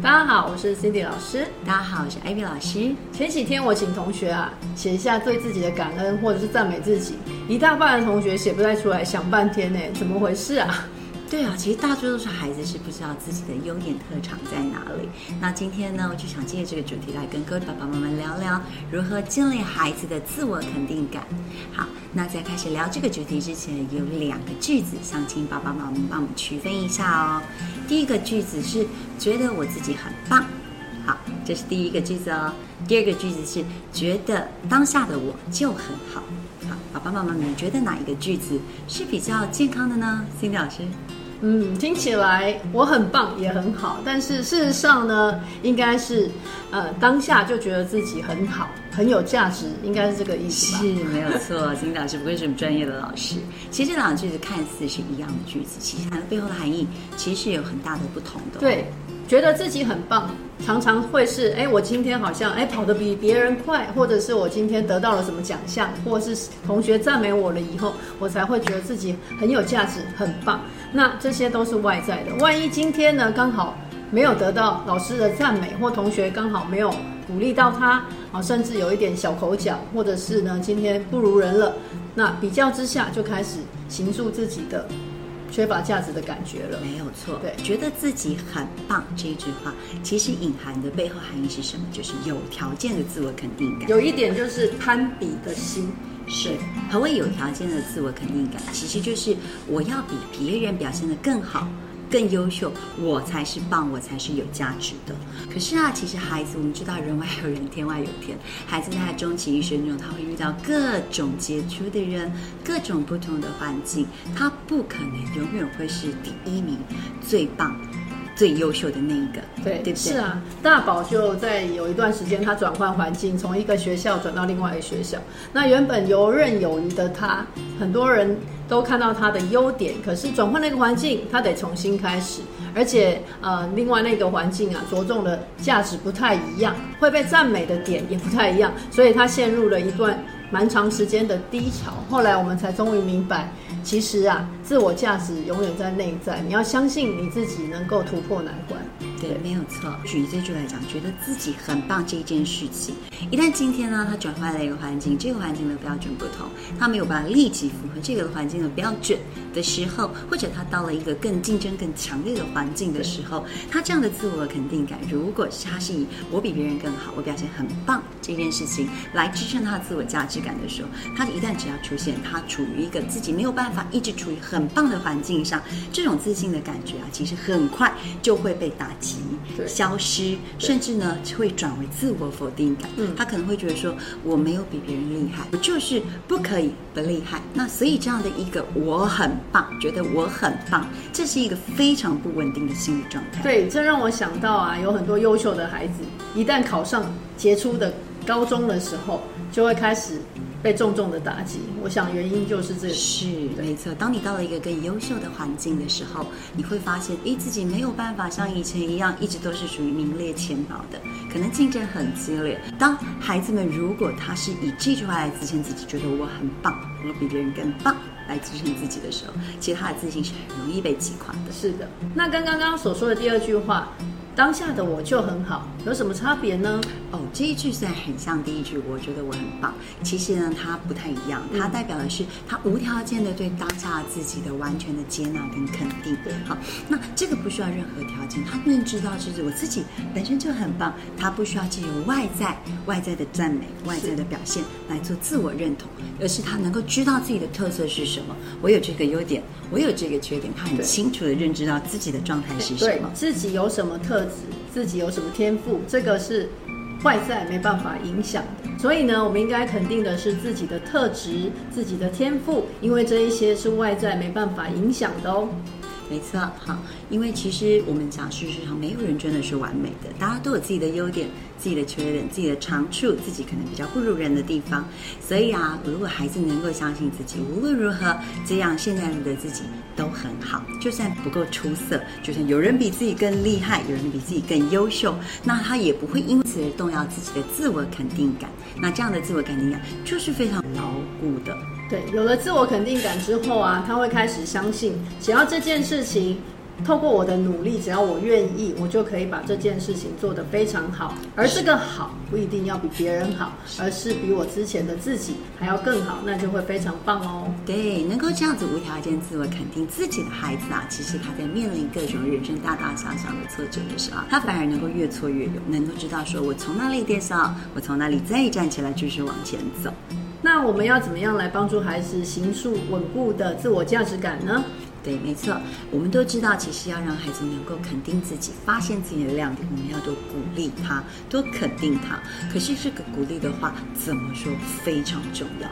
大家好，我是 Cindy 老师。大家好，我是 Ivy 老师。前几天我请同学啊写一下对自己的感恩或者是赞美自己，一大半的同学写不太出来，想半天呢，怎么回事啊？对啊，其实大多数孩子是不知道自己的优点特长在哪里。那今天呢，我就想借这个主题来跟各位爸爸妈妈聊聊如何建立孩子的自我肯定感。好，那在开始聊这个主题之前，有两个句子想请爸爸妈妈帮我们区分一下哦。第一个句子是觉得我自己很棒，好，这是第一个句子哦。第二个句子是觉得当下的我就很好。好，爸爸妈妈，你觉得哪一个句子是比较健康的呢？Cindy 老师。嗯，听起来我很棒也很好，但是事实上呢，应该是，呃，当下就觉得自己很好，很有价值，应该是这个意思吧？是没有错，金老师不愧是我们专业的老师。其实这两句子看似是一样的句子，其实它的背后的含义其实是有很大的不同的。对。觉得自己很棒，常常会是哎，我今天好像哎跑得比别人快，或者是我今天得到了什么奖项，或者是同学赞美我了以后，我才会觉得自己很有价值、很棒。那这些都是外在的。万一今天呢，刚好没有得到老师的赞美，或同学刚好没有鼓励到他，啊，甚至有一点小口角，或者是呢今天不如人了，那比较之下就开始形塑自己的。缺乏价值的感觉了，没有错。对，觉得自己很棒这一句话，其实隐含的背后含义是什么？就是有条件的自我肯定感。有一点就是攀比的心，是何谓有条件的自我肯定感？其实就是我要比别人表现得更好。更优秀，我才是棒，我才是有价值的。可是啊，其实孩子，我们知道人外有人，天外有天。孩子在他终其一生中，他会遇到各种杰出的人，各种不同的环境，他不可能永远会是第一名、最棒。最优秀的那一个，对对是啊，大宝就在有一段时间，他转换环境，从一个学校转到另外一个学校。那原本游刃有余的他，很多人都看到它的优点，可是转换那个环境，它得重新开始，而且呃，另外那个环境啊，着重的价值不太一样，会被赞美的点也不太一样，所以他陷入了一段。蛮长时间的低潮，后来我们才终于明白，其实啊，自我价值永远在内在，你要相信你自己能够突破难关。对，没有错。举这句来讲，觉得自己很棒这一件事情，一旦今天呢，他转换了一个环境，这个环境的标准不同，他没有办法立即符合这个环境的标准的时候，或者他到了一个更竞争更强烈的环境的时候，他这样的自我肯定感，如果是他是以我比别人更好，我表现很棒这件事情来支撑他的自我价值感的时候，他一旦只要出现他处于一个自己没有办法一直处于很棒的环境上，这种自信的感觉啊，其实很快就会被打击。消失，甚至呢会转为自我否定感。嗯，他可能会觉得说我没有比别人厉害，我就是不可以不厉害。那所以这样的一个我很棒，觉得我很棒，这是一个非常不稳定的心理状态。对，这让我想到啊，有很多优秀的孩子，一旦考上杰出的高中的时候，就会开始。被重重的打击，我想原因就是这是没错。当你到了一个更优秀的环境的时候，你会发现，诶，自己没有办法像以前一样，一直都是属于名列前茅的，可能竞争很激烈。当孩子们如果他是以这句话来支撑自己，觉得我很棒，我比别人更棒，来支撑自己的时候，其实他的自信是很容易被击垮的。是的。那跟刚刚所说的第二句话。当下的我就很好，有什么差别呢？哦，这一句虽然很像第一句，我觉得我很棒。其实呢，它不太一样，它代表的是他无条件的对当下自己的完全的接纳跟肯定。好，那这个不需要任何条件，他认知到就是我自己本身就很棒，他不需要借由外在外在的赞美、外在的表现来做自我认同，而是他能够知道自己的特色是什么。我有这个优点，我有这个缺点，他很清楚的认知到自己的状态是什么，自己有什么特质。自己有什么天赋，这个是外在没办法影响的。所以呢，我们应该肯定的是自己的特质、自己的天赋，因为这一些是外在没办法影响的哦。没错，好，因为其实我们讲事实上，没有人真的是完美的，大家都有自己的优点、自己的缺点、自己的长处、自己可能比较不如人的地方。所以啊，如果孩子能够相信自己，无论如何，这样现在的自己都很好，就算不够出色，就算有人比自己更厉害，有人比自己更优秀，那他也不会因此而动摇自己的自我肯定感。那这样的自我肯定感就是非常牢固的。对，有了自我肯定感之后啊，他会开始相信，只要这件事情透过我的努力，只要我愿意，我就可以把这件事情做得非常好。而这个好不一定要比别人好，而是比我之前的自己还要更好，那就会非常棒哦。对，能够这样子无条件自我肯定自己的孩子啊，其实他在面临各种人生大大小小的挫折的时候，他反而能够越挫越勇，能够知道说我从哪里跌倒，我从哪里再站起来，继续往前走。那我们要怎么样来帮助孩子形塑稳固的自我价值感呢？对，没错，我们都知道，其实要让孩子能够肯定自己、发现自己的亮点，我们要多鼓励他，多肯定他。可是这个鼓励的话，怎么说非常重要？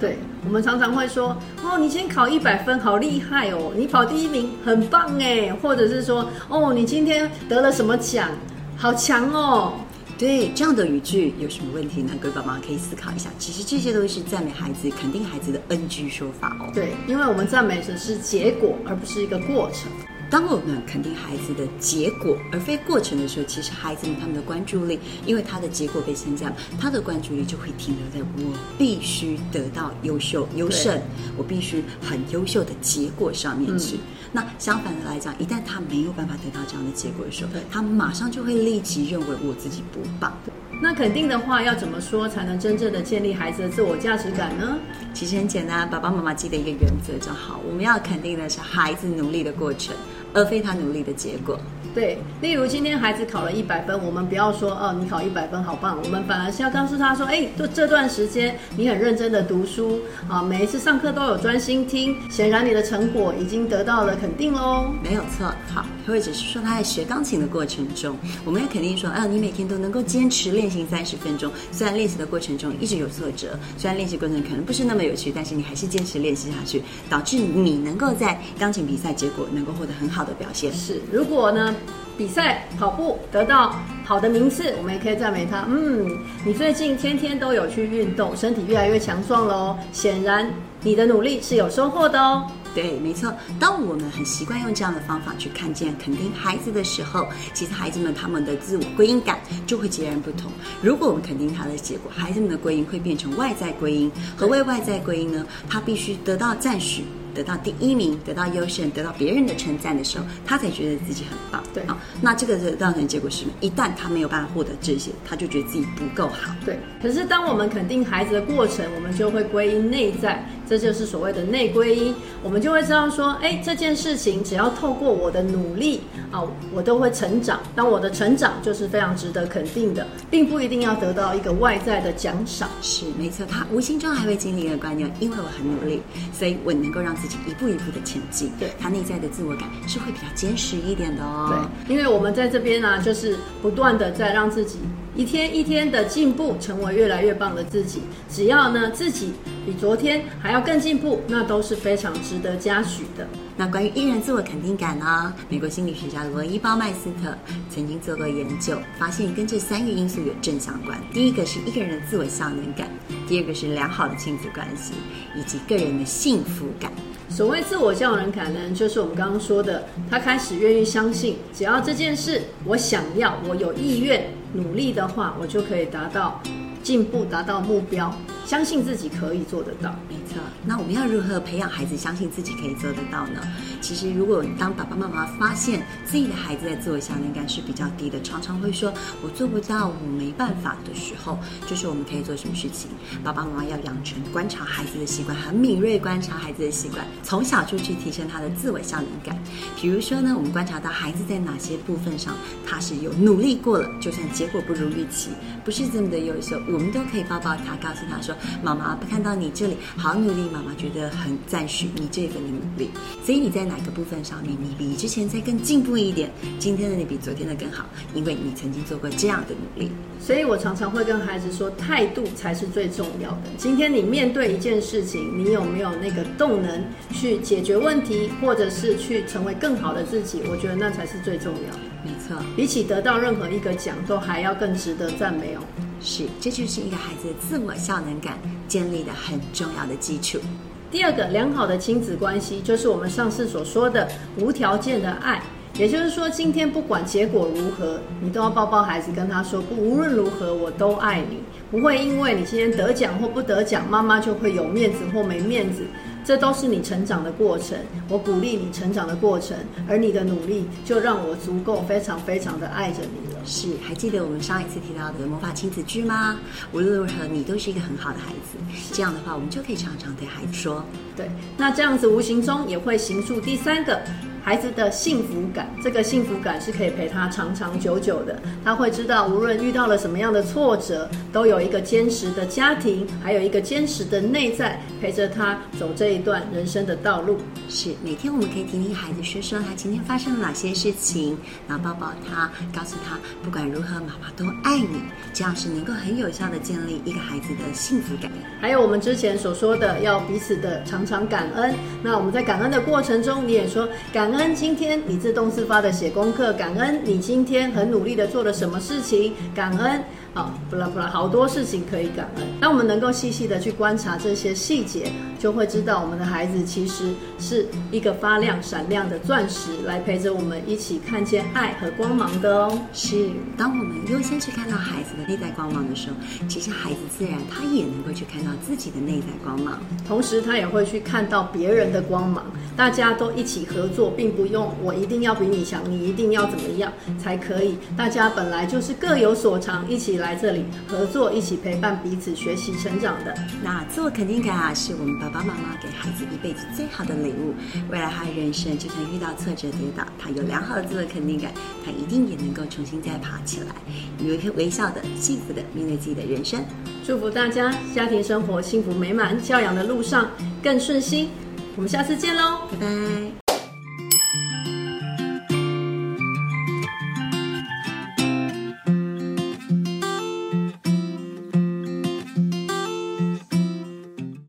对，我们常常会说，哦，你今天考一百分，好厉害哦，你跑第一名，很棒哎，或者是说，哦，你今天得了什么奖，好强哦。对这样的语句有什么问题呢？各位宝妈可以思考一下。其实这些都是赞美孩子、肯定孩子的 NG 说法哦。对，因为我们赞美的是结果，而不是一个过程。当我们肯定孩子的结果而非过程的时候，其实孩子们他们的关注力，因为他的结果被称赞，他的关注力就会停留在我必须得到优秀、优胜，我必须很优秀的结果上面去。那相反的来讲，一旦他没有办法得到这样的结果的时候，他马上就会立即认为我自己不棒。那肯定的话要怎么说才能真正的建立孩子的自我价值感呢？其实很简单，爸爸妈妈记得一个原则就好，我们要肯定的是孩子努力的过程。而非他努力的结果。对，例如今天孩子考了一百分，我们不要说哦，你考一百分好棒，我们反而是要告诉他说，哎，就这段时间你很认真的读书啊，每一次上课都有专心听，显然你的成果已经得到了肯定喽。没有错，好，或者是说他在学钢琴的过程中，我们要肯定说，啊，你每天都能够坚持练习三十分钟，虽然练习的过程中一直有挫折，虽然练习过程可能不是那么有趣，但是你还是坚持练习下去，导致你能够在钢琴比赛结果能够获得很好的表现。是，如果呢？比赛跑步得到好的名次，我们也可以赞美他。嗯，你最近天天都有去运动，身体越来越强壮喽。显然你的努力是有收获的哦。对，没错。当我们很习惯用这样的方法去看见、肯定孩子的时候，其实孩子们他们的自我归因感就会截然不同。如果我们肯定他的结果，孩子们的归因会变成外在归因。何谓外在归因呢？他必须得到赞许。得到第一名，得到优胜，得到别人的称赞的时候，他才觉得自己很棒。对啊，那这个的造成结果是什么？一旦他没有办法获得这些，他就觉得自己不够好。对，可是当我们肯定孩子的过程，我们就会归因内在，这就是所谓的内归因。我们就会知道说，哎，这件事情只要透过我的努力啊，我都会成长。当我的成长就是非常值得肯定的，并不一定要得到一个外在的奖赏。是没错，他无形中还会经历一个观念，因为我很努力，所以我能够让。自己一步一步的前进，对他内在的自我感是会比较坚实一点的哦。对，因为我们在这边呢，就是不断的在让自己一天一天的进步，成为越来越棒的自己。只要呢自己比昨天还要更进步，那都是非常值得嘉许的。那关于艺人自我肯定感呢？美国心理学家罗伊鲍麦斯特曾经做过研究，发现跟这三个因素有正相关。第一个是一个人的自我效能感，第二个是良好的亲子关系，以及个人的幸福感。所谓自我效能感呢，就是我们刚刚说的，他开始愿意相信，只要这件事我想要，我有意愿努力的话，我就可以达到进步，达到目标。相信自己可以做得到，没错。那我们要如何培养孩子相信自己可以做得到呢？其实，如果当爸爸妈妈发现自己的孩子在自我效能感是比较低的，常常会说“我做不到，我没办法”的时候，就是我们可以做什么事情？爸爸妈妈要养成观察孩子的习惯，很敏锐观察孩子的习惯，从小就去提升他的自我效能感。比如说呢，我们观察到孩子在哪些部分上他是有努力过了，就算结果不如预期，不是这么的优秀，我们都可以抱抱他，告诉他说。妈妈看到你这里好努力，妈妈觉得很赞许你这份的努力。所以你在哪个部分上面，你比之前再更进步一点？今天的你比昨天的更好，因为你曾经做过这样的努力。所以我常常会跟孩子说，态度才是最重要的。今天你面对一件事情，你有没有那个动能去解决问题，或者是去成为更好的自己？我觉得那才是最重要的。没错，比起得到任何一个奖，都还要更值得赞美哦。是，这就是一个孩子的自我效能感建立的很重要的基础。第二个，良好的亲子关系，就是我们上次所说的无条件的爱。也就是说，今天不管结果如何，你都要抱抱孩子，跟他说：无论如何，我都爱你。不会因为你今天得奖或不得奖，妈妈就会有面子或没面子。这都是你成长的过程，我鼓励你成长的过程，而你的努力就让我足够非常非常的爱着你。是，还记得我们上一次提到的魔法亲子剧吗？无论如何，你都是一个很好的孩子。这样的话，我们就可以常常对孩子说，对，那这样子无形中也会形塑第三个。孩子的幸福感，这个幸福感是可以陪他长长久久的。他会知道，无论遇到了什么样的挫折，都有一个坚实的家庭，还有一个坚实的内在陪着他走这一段人生的道路。是每天我们可以听听孩子说说他今天发生了哪些事情，然后抱抱他，告诉他不管如何，妈妈都爱你。这样是能够很有效的建立一个孩子的幸福感。还有我们之前所说的，要彼此的常常感恩。那我们在感恩的过程中，你也说感。感恩今天你自动自发的写功课，感恩你今天很努力的做了什么事情，感恩。好，不啦不啦，好多事情可以感恩。当我们能够细细的去观察这些细节，就会知道我们的孩子其实是一个发亮闪亮的钻石，来陪着我们一起看见爱和光芒的哦。是，当我们优先去看到孩子的内在光芒的时候，其实孩子自然他也能够去看到自己的内在光芒，同时他也会去看到别人的光芒。大家都一起合作，并不用我一定要比你强，你一定要怎么样才可以。大家本来就是各有所长，一起。来这里合作，一起陪伴彼此学习成长的。那自我肯定感啊，是我们爸爸妈妈给孩子一辈子最好的礼物。未来他的人生就算遇到挫折跌倒，他有良好的自我肯定感，他一定也能够重新再爬起来，有一颗微笑的、幸福的面对自己的人生。祝福大家家庭生活幸福美满，教养的路上更顺心。我们下次见喽，拜拜。